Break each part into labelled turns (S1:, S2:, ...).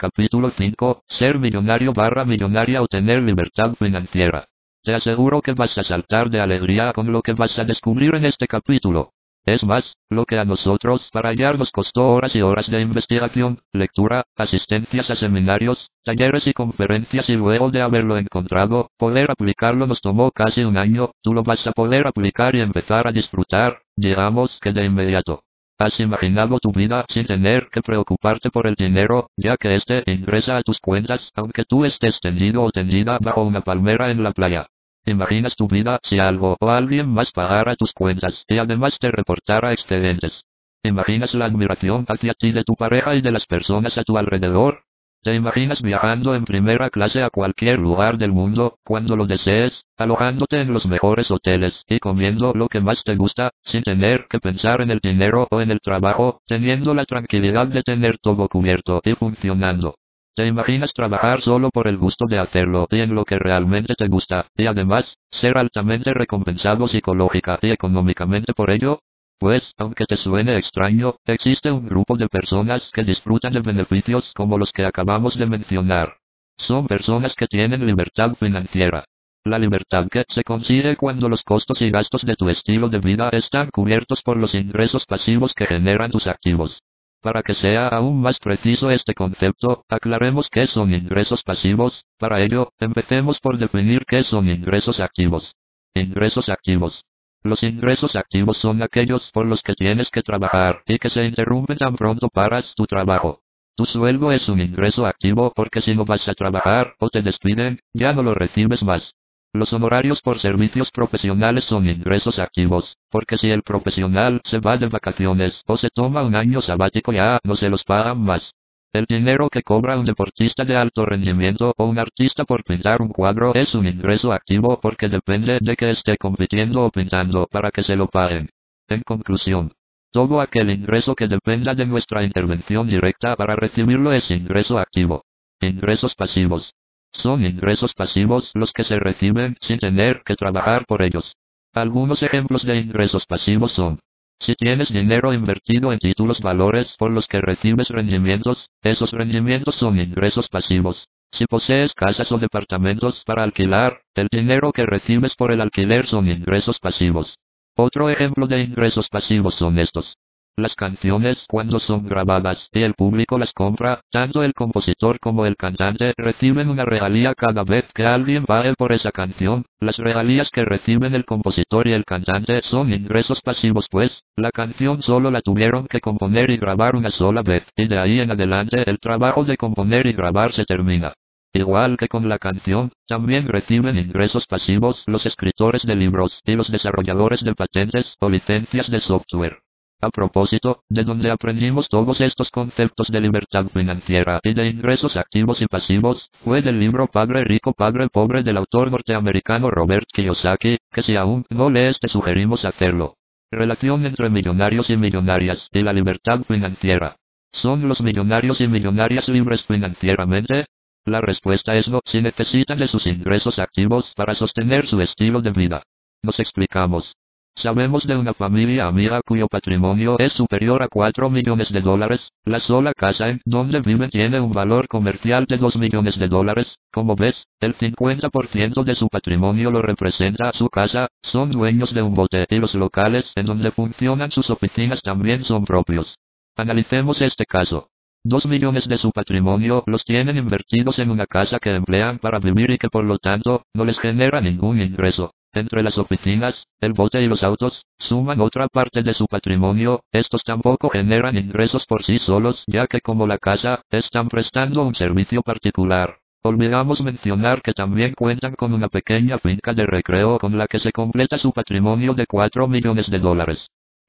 S1: Capítulo 5. Ser millonario barra millonaria o tener libertad financiera. Te aseguro que vas a saltar de alegría con lo que vas a descubrir en este capítulo. Es más, lo que a nosotros para hallar nos costó horas y horas de investigación, lectura, asistencias a seminarios, talleres y conferencias y luego de haberlo encontrado, poder aplicarlo nos tomó casi un año, tú lo vas a poder aplicar y empezar a disfrutar, digamos que de inmediato. ¿Has imaginado tu vida sin tener que preocuparte por el dinero, ya que este ingresa a tus cuentas, aunque tú estés tendido o tendida bajo una palmera en la playa? ¿Imaginas tu vida si algo o alguien más pagara tus cuentas y además te reportara excedentes? ¿Imaginas la admiración hacia ti de tu pareja y de las personas a tu alrededor? ¿Te imaginas viajando en primera clase a cualquier lugar del mundo, cuando lo desees, alojándote en los mejores hoteles y comiendo lo que más te gusta, sin tener que pensar en el dinero o en el trabajo, teniendo la tranquilidad de tener todo cubierto y funcionando? ¿Te imaginas trabajar solo por el gusto de hacerlo y en lo que realmente te gusta, y además, ser altamente recompensado psicológica y económicamente por ello? Pues, aunque te suene extraño, existe un grupo de personas que disfrutan de beneficios como los que acabamos de mencionar. Son personas que tienen libertad financiera. La libertad que se consigue cuando los costos y gastos de tu estilo de vida están cubiertos por los ingresos pasivos que generan tus activos. Para que sea aún más preciso este concepto, aclaremos qué son ingresos pasivos. Para ello, empecemos por definir qué son ingresos activos. Ingresos activos los ingresos activos son aquellos por los que tienes que trabajar y que se interrumpen tan pronto paras tu trabajo. Tu sueldo es un ingreso activo porque si no vas a trabajar o te despiden, ya no lo recibes más. Los honorarios por servicios profesionales son ingresos activos, porque si el profesional se va de vacaciones o se toma un año sabático ya no se los pagan más. El dinero que cobra un deportista de alto rendimiento o un artista por pintar un cuadro es un ingreso activo porque depende de que esté compitiendo o pintando para que se lo paguen. En conclusión, todo aquel ingreso que dependa de nuestra intervención directa para recibirlo es ingreso activo. Ingresos pasivos. Son ingresos pasivos los que se reciben sin tener que trabajar por ellos. Algunos ejemplos de ingresos pasivos son si tienes dinero invertido en títulos valores por los que recibes rendimientos, esos rendimientos son ingresos pasivos. Si posees casas o departamentos para alquilar, el dinero que recibes por el alquiler son ingresos pasivos. Otro ejemplo de ingresos pasivos son estos. Las canciones, cuando son grabadas y el público las compra, tanto el compositor como el cantante reciben una regalía cada vez que alguien pague por esa canción. Las regalías que reciben el compositor y el cantante son ingresos pasivos pues, la canción solo la tuvieron que componer y grabar una sola vez, y de ahí en adelante el trabajo de componer y grabar se termina. Igual que con la canción, también reciben ingresos pasivos los escritores de libros y los desarrolladores de patentes o licencias de software. A propósito, de donde aprendimos todos estos conceptos de libertad financiera y de ingresos activos y pasivos, fue del libro Padre Rico Padre Pobre del autor norteamericano Robert Kiyosaki, que si aún no lees te sugerimos hacerlo. Relación entre millonarios y millonarias y la libertad financiera. ¿Son los millonarios y millonarias libres financieramente? La respuesta es no, si necesitan de sus ingresos activos para sostener su estilo de vida. Nos explicamos. Sabemos de una familia amiga cuyo patrimonio es superior a 4 millones de dólares. La sola casa en donde viven tiene un valor comercial de 2 millones de dólares. Como ves, el 50% de su patrimonio lo representa su casa. Son dueños de un bote y los locales en donde funcionan sus oficinas también son propios. Analicemos este caso. Dos millones de su patrimonio los tienen invertidos en una casa que emplean para vivir y que por lo tanto no les genera ningún ingreso. Entre las oficinas, el bote y los autos, suman otra parte de su patrimonio, estos tampoco generan ingresos por sí solos ya que como la casa, están prestando un servicio particular. Olvidamos mencionar que también cuentan con una pequeña finca de recreo con la que se completa su patrimonio de 4 millones de dólares.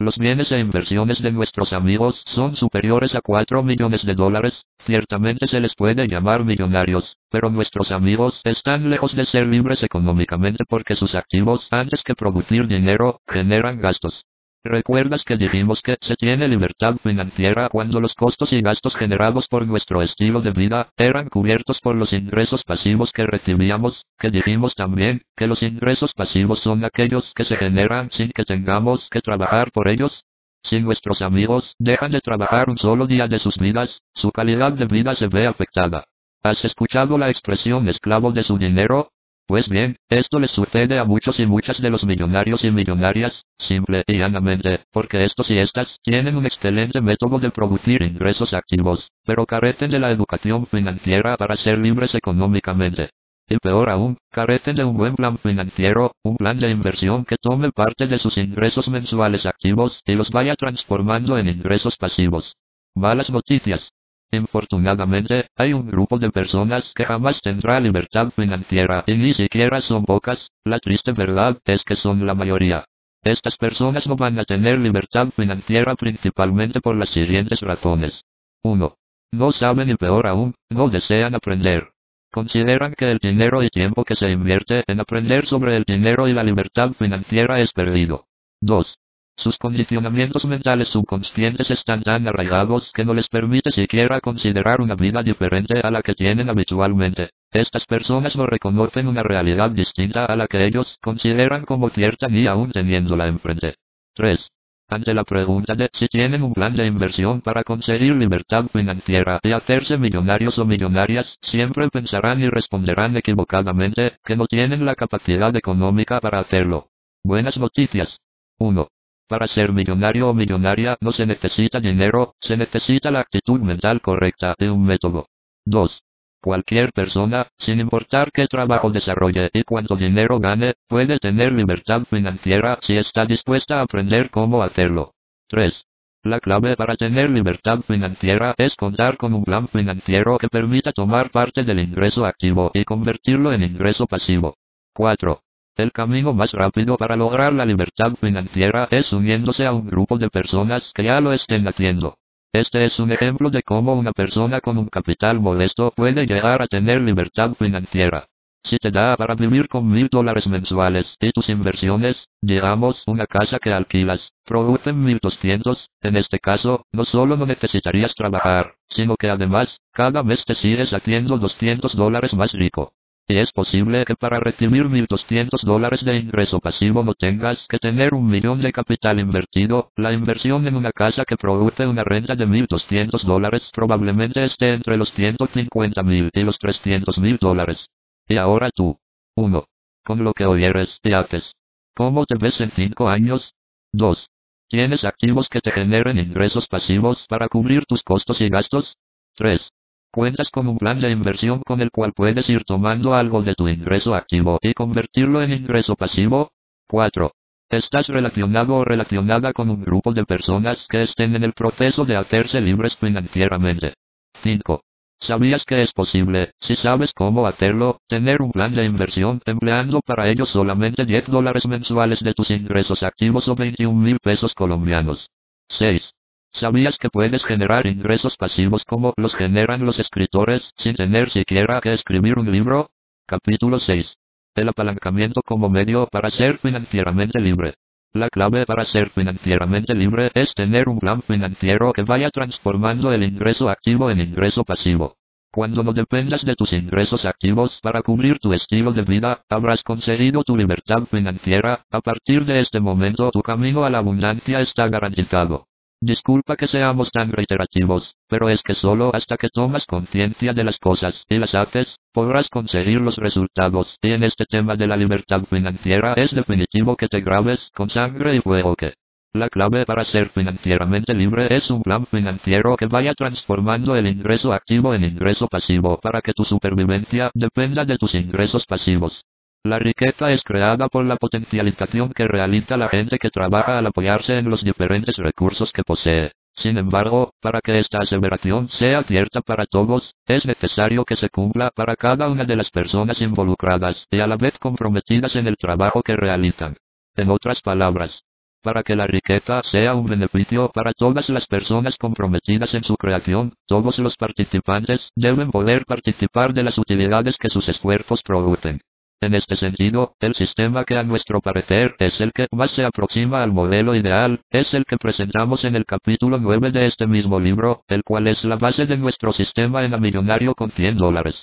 S1: Los bienes e inversiones de nuestros amigos son superiores a 4 millones de dólares, ciertamente se les puede llamar millonarios, pero nuestros amigos están lejos de ser libres económicamente porque sus activos, antes que producir dinero, generan gastos. ¿Recuerdas que dijimos que se tiene libertad financiera cuando los costos y gastos generados por nuestro estilo de vida eran cubiertos por los ingresos pasivos que recibíamos? Que dijimos también que los ingresos pasivos son aquellos que se generan sin que tengamos que trabajar por ellos. Si nuestros amigos dejan de trabajar un solo día de sus vidas, su calidad de vida se ve afectada. ¿Has escuchado la expresión esclavo de su dinero? Pues bien, esto les sucede a muchos y muchas de los millonarios y millonarias, simple y llanamente, porque estos y estas tienen un excelente método de producir ingresos activos, pero carecen de la educación financiera para ser libres económicamente. Y peor aún, carecen de un buen plan financiero, un plan de inversión que tome parte de sus ingresos mensuales activos y los vaya transformando en ingresos pasivos. Malas noticias. Infortunadamente, hay un grupo de personas que jamás tendrá libertad financiera y ni siquiera son pocas, la triste verdad es que son la mayoría. Estas personas no van a tener libertad financiera principalmente por las siguientes razones. 1. No saben y peor aún, no desean aprender. Consideran que el dinero y tiempo que se invierte en aprender sobre el dinero y la libertad financiera es perdido. 2. Sus condicionamientos mentales subconscientes están tan arraigados que no les permite siquiera considerar una vida diferente a la que tienen habitualmente. Estas personas no reconocen una realidad distinta a la que ellos consideran como cierta ni aún teniéndola enfrente. 3. Ante la pregunta de si tienen un plan de inversión para conseguir libertad financiera y hacerse millonarios o millonarias, siempre pensarán y responderán equivocadamente que no tienen la capacidad económica para hacerlo. Buenas noticias. 1. Para ser millonario o millonaria no se necesita dinero, se necesita la actitud mental correcta y un método. 2. Cualquier persona, sin importar qué trabajo desarrolle y cuánto dinero gane, puede tener libertad financiera si está dispuesta a aprender cómo hacerlo. 3. La clave para tener libertad financiera es contar con un plan financiero que permita tomar parte del ingreso activo y convertirlo en ingreso pasivo. 4. El camino más rápido para lograr la libertad financiera es uniéndose a un grupo de personas que ya lo estén haciendo. Este es un ejemplo de cómo una persona con un capital modesto puede llegar a tener libertad financiera. Si te da para vivir con mil dólares mensuales y tus inversiones, digamos una casa que alquilas, producen mil doscientos, en este caso, no solo no necesitarías trabajar, sino que además, cada mes te sigues haciendo 200 dólares más rico. Es posible que para recibir 1.200 dólares de ingreso pasivo no tengas que tener un millón de capital invertido, la inversión en una casa que produce una renta de 1.200 dólares probablemente esté entre los 150.000 y los 300.000 dólares. Y ahora tú. 1. Con lo que oyeres y haces. ¿Cómo te ves en 5 años? 2. ¿Tienes activos que te generen ingresos pasivos para cubrir tus costos y gastos? 3. Cuentas con un plan de inversión con el cual puedes ir tomando algo de tu ingreso activo y convertirlo en ingreso pasivo. 4. Estás relacionado o relacionada con un grupo de personas que estén en el proceso de hacerse libres financieramente. 5. ¿Sabías que es posible, si sabes cómo hacerlo, tener un plan de inversión empleando para ello solamente 10 dólares mensuales de tus ingresos activos o 21 mil pesos colombianos? 6. ¿Sabías que puedes generar ingresos pasivos como los generan los escritores sin tener siquiera que escribir un libro? Capítulo 6. El apalancamiento como medio para ser financieramente libre. La clave para ser financieramente libre es tener un plan financiero que vaya transformando el ingreso activo en ingreso pasivo. Cuando no dependas de tus ingresos activos para cubrir tu estilo de vida, habrás conseguido tu libertad financiera, a partir de este momento tu camino a la abundancia está garantizado. Disculpa que seamos tan reiterativos, pero es que solo hasta que tomas conciencia de las cosas y las haces, podrás conseguir los resultados. Y en este tema de la libertad financiera es definitivo que te grabes con sangre y fuego que la clave para ser financieramente libre es un plan financiero que vaya transformando el ingreso activo en ingreso pasivo para que tu supervivencia dependa de tus ingresos pasivos. La riqueza es creada por la potencialización que realiza la gente que trabaja al apoyarse en los diferentes recursos que posee. Sin embargo, para que esta aseveración sea cierta para todos, es necesario que se cumpla para cada una de las personas involucradas y a la vez comprometidas en el trabajo que realizan. En otras palabras, para que la riqueza sea un beneficio para todas las personas comprometidas en su creación, todos los participantes deben poder participar de las utilidades que sus esfuerzos producen. En este sentido, el sistema que a nuestro parecer es el que más se aproxima al modelo ideal, es el que presentamos en el capítulo 9 de este mismo libro, el cual es la base de nuestro sistema en a millonario con 100 dólares.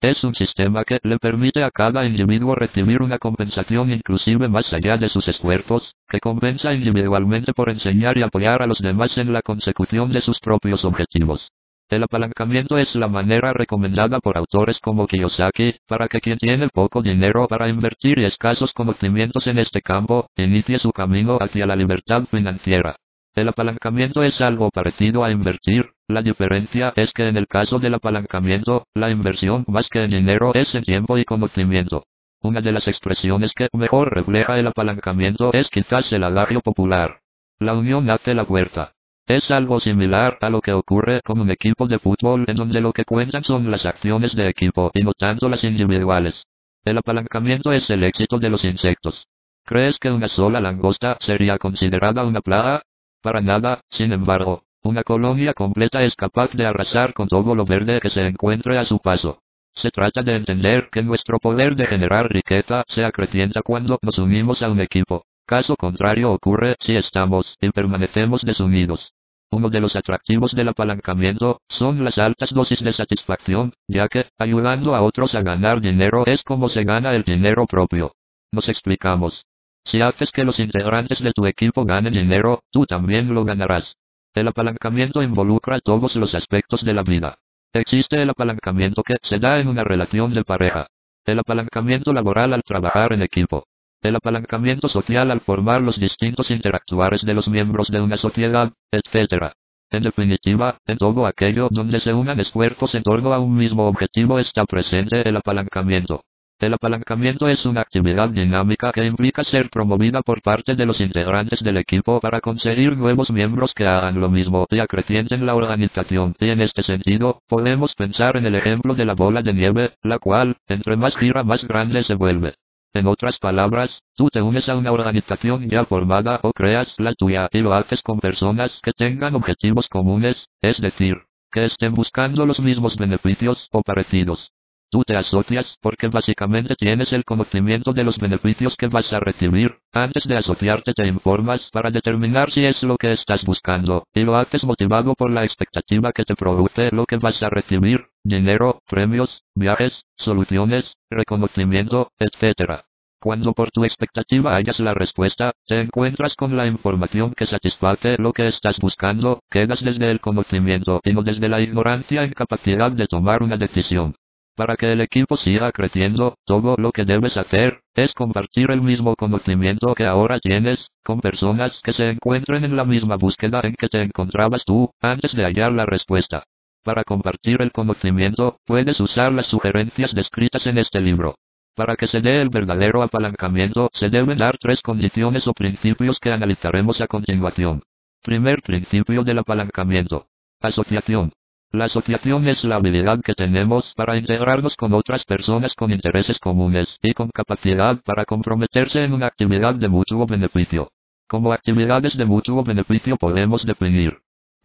S1: Es un sistema que le permite a cada individuo recibir una compensación inclusive más allá de sus esfuerzos, que compensa individualmente por enseñar y apoyar a los demás en la consecución de sus propios objetivos. El apalancamiento es la manera recomendada por autores como Kiyosaki, para que quien tiene poco dinero para invertir y escasos conocimientos en este campo, inicie su camino hacia la libertad financiera. El apalancamiento es algo parecido a invertir, la diferencia es que en el caso del apalancamiento, la inversión más que en dinero es en tiempo y conocimiento. Una de las expresiones que mejor refleja el apalancamiento es quizás el adagio popular. La unión hace la fuerza. Es algo similar a lo que ocurre con un equipo de fútbol en donde lo que cuentan son las acciones de equipo y no tanto las individuales. El apalancamiento es el éxito de los insectos. ¿Crees que una sola langosta sería considerada una plaga? Para nada, sin embargo, una colonia completa es capaz de arrasar con todo lo verde que se encuentre a su paso. Se trata de entender que nuestro poder de generar riqueza se acrecienta cuando nos unimos a un equipo. Caso contrario ocurre si estamos y permanecemos desunidos. Uno de los atractivos del apalancamiento son las altas dosis de satisfacción, ya que, ayudando a otros a ganar dinero es como se gana el dinero propio. Nos explicamos. Si haces que los integrantes de tu equipo ganen dinero, tú también lo ganarás. El apalancamiento involucra todos los aspectos de la vida. Existe el apalancamiento que se da en una relación de pareja. El apalancamiento laboral al trabajar en equipo. El apalancamiento social al formar los distintos interactuares de los miembros de una sociedad, etc. En definitiva, en todo aquello donde se unan esfuerzos en torno a un mismo objetivo está presente el apalancamiento. El apalancamiento es una actividad dinámica que implica ser promovida por parte de los integrantes del equipo para conseguir nuevos miembros que hagan lo mismo y acrecienten la organización. Y en este sentido, podemos pensar en el ejemplo de la bola de nieve, la cual, entre más gira más grande se vuelve. En otras palabras, tú te unes a una organización ya formada o creas la tuya y lo haces con personas que tengan objetivos comunes, es decir, que estén buscando los mismos beneficios o parecidos. Tú te asocias porque básicamente tienes el conocimiento de los beneficios que vas a recibir. Antes de asociarte te informas para determinar si es lo que estás buscando, y lo haces motivado por la expectativa que te produce lo que vas a recibir, dinero, premios, viajes, soluciones, reconocimiento, etc. Cuando por tu expectativa hayas la respuesta, te encuentras con la información que satisface lo que estás buscando, quedas desde el conocimiento y no desde la ignorancia en capacidad de tomar una decisión. Para que el equipo siga creciendo, todo lo que debes hacer, es compartir el mismo conocimiento que ahora tienes, con personas que se encuentren en la misma búsqueda en que te encontrabas tú, antes de hallar la respuesta. Para compartir el conocimiento, puedes usar las sugerencias descritas en este libro. Para que se dé el verdadero apalancamiento, se deben dar tres condiciones o principios que analizaremos a continuación. Primer principio del apalancamiento. Asociación. La asociación es la habilidad que tenemos para integrarnos con otras personas con intereses comunes y con capacidad para comprometerse en una actividad de mutuo beneficio. Como actividades de mutuo beneficio podemos definir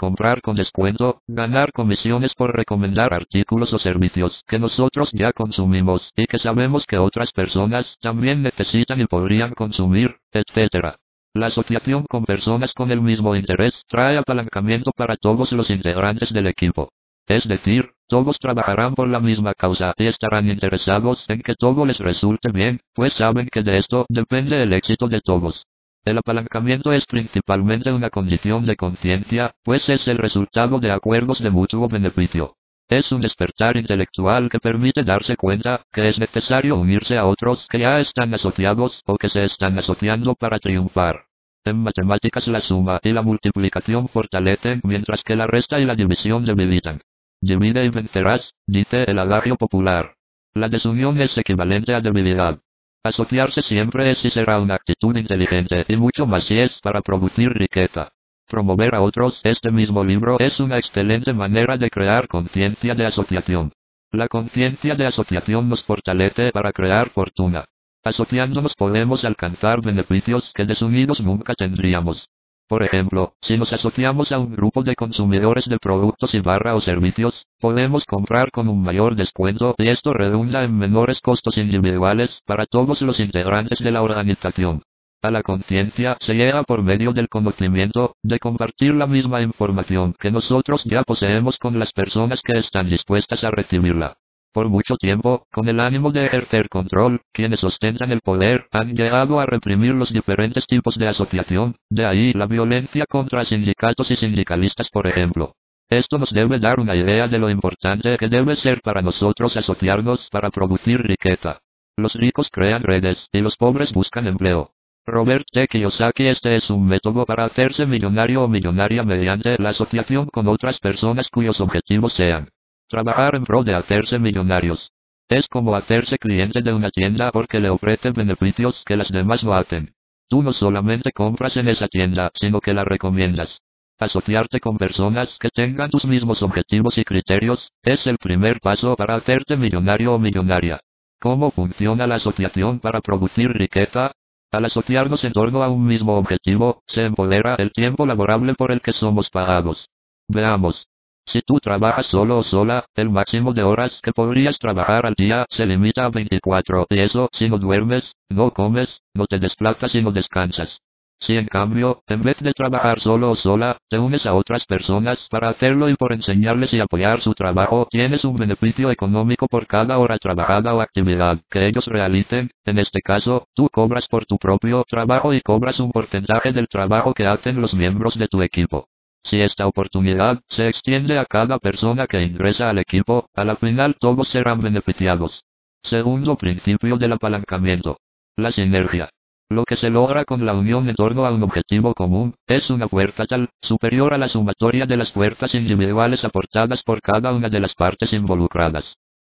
S1: comprar con descuento, ganar comisiones por recomendar artículos o servicios que nosotros ya consumimos y que sabemos que otras personas también necesitan y podrían consumir, etc. La asociación con personas con el mismo interés trae apalancamiento para todos los integrantes del equipo. Es decir, todos trabajarán por la misma causa y estarán interesados en que todo les resulte bien, pues saben que de esto depende el éxito de todos. El apalancamiento es principalmente una condición de conciencia, pues es el resultado de acuerdos de mutuo beneficio. Es un despertar intelectual que permite darse cuenta que es necesario unirse a otros que ya están asociados o que se están asociando para triunfar. En matemáticas la suma y la multiplicación fortalecen mientras que la resta y la división debilitan. Divide y vencerás, dice el adagio popular. La desunión es equivalente a debilidad. Asociarse siempre es y será una actitud inteligente y mucho más si es para producir riqueza. Promover a otros. Este mismo libro es una excelente manera de crear conciencia de asociación. La conciencia de asociación nos fortalece para crear fortuna. Asociándonos podemos alcanzar beneficios que desunidos nunca tendríamos. Por ejemplo, si nos asociamos a un grupo de consumidores de productos y barra o servicios, podemos comprar con un mayor descuento y esto redunda en menores costos individuales para todos los integrantes de la organización. A la conciencia se llega por medio del conocimiento, de compartir la misma información que nosotros ya poseemos con las personas que están dispuestas a recibirla. Por mucho tiempo, con el ánimo de ejercer control, quienes ostentan el poder han llegado a reprimir los diferentes tipos de asociación, de ahí la violencia contra sindicatos y sindicalistas por ejemplo. Esto nos debe dar una idea de lo importante que debe ser para nosotros asociarnos para producir riqueza. Los ricos crean redes y los pobres buscan empleo. Robert T. Kiyosaki Este es un método para hacerse millonario o millonaria mediante la asociación con otras personas cuyos objetivos sean trabajar en pro de hacerse millonarios. Es como hacerse cliente de una tienda porque le ofrece beneficios que las demás no hacen. Tú no solamente compras en esa tienda, sino que la recomiendas. Asociarte con personas que tengan tus mismos objetivos y criterios, es el primer paso para hacerte millonario o millonaria. ¿Cómo funciona la asociación para producir riqueza? Al asociarnos en torno a un mismo objetivo, se empodera el tiempo laborable por el que somos pagados. Veamos. Si tú trabajas solo o sola, el máximo de horas que podrías trabajar al día se limita a 24 y eso si no duermes, no comes, no te desplazas y no descansas. Si en cambio, en vez de trabajar solo o sola, te unes a otras personas para hacerlo y por enseñarles y apoyar su trabajo, tienes un beneficio económico por cada hora trabajada o actividad que ellos realicen. En este caso, tú cobras por tu propio trabajo y cobras un porcentaje del trabajo que hacen los miembros de tu equipo. Si esta oportunidad se extiende a cada persona que ingresa al equipo, a la final todos serán beneficiados. Segundo principio del apalancamiento. La sinergia. Lo que se logra con la unión en torno a un objetivo común, es una fuerza tal, superior a la sumatoria de las fuerzas individuales aportadas por cada una de las partes involucradas.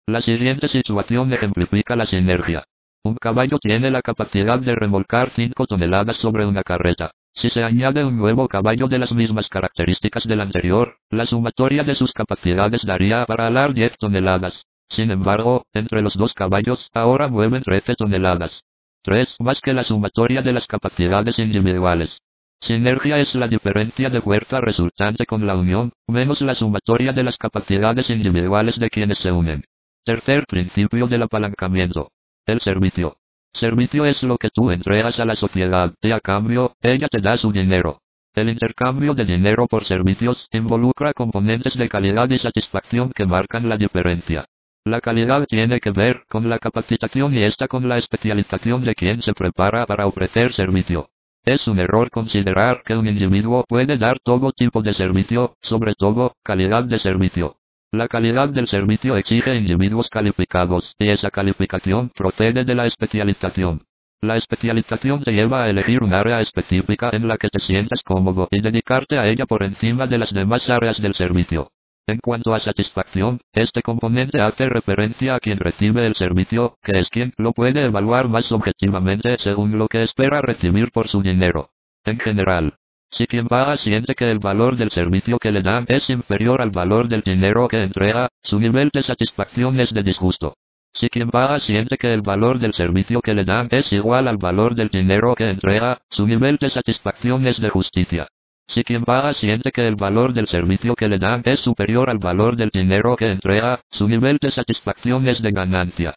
S1: La siguiente situación ejemplifica la sinergia. Un caballo tiene la capacidad de remolcar 5 toneladas sobre una carreta. Si se añade un nuevo caballo de las mismas características del anterior, la sumatoria de sus capacidades daría para alar 10 toneladas. Sin embargo, entre los dos caballos ahora mueven 13 toneladas. 3. Más que la sumatoria de las capacidades individuales. Sinergia es la diferencia de fuerza resultante con la unión, menos la sumatoria de las capacidades individuales de quienes se unen. Tercer principio del apalancamiento. El servicio. Servicio es lo que tú entregas a la sociedad, y a cambio, ella te da su dinero. El intercambio de dinero por servicios involucra componentes de calidad y satisfacción que marcan la diferencia. La calidad tiene que ver con la capacitación y esta con la especialización de quien se prepara para ofrecer servicio. Es un error considerar que un individuo puede dar todo tipo de servicio, sobre todo, calidad de servicio. La calidad del servicio exige individuos calificados, y esa calificación procede de la especialización. La especialización te lleva a elegir un área específica en la que te sientas cómodo y dedicarte a ella por encima de las demás áreas del servicio. En cuanto a satisfacción, este componente hace referencia a quien recibe el servicio, que es quien lo puede evaluar más objetivamente según lo que espera recibir por su dinero. En general, si quien paga siente que el valor del servicio que le dan es inferior al valor del dinero que entrega, su nivel de satisfacción es de disgusto. Si quien paga siente que el valor del servicio que le dan es igual al valor del dinero que entrega, su nivel de satisfacción es de justicia. Si quien paga siente que el valor del servicio que le dan es superior al valor del dinero que entrega, su nivel de satisfacción es de ganancia.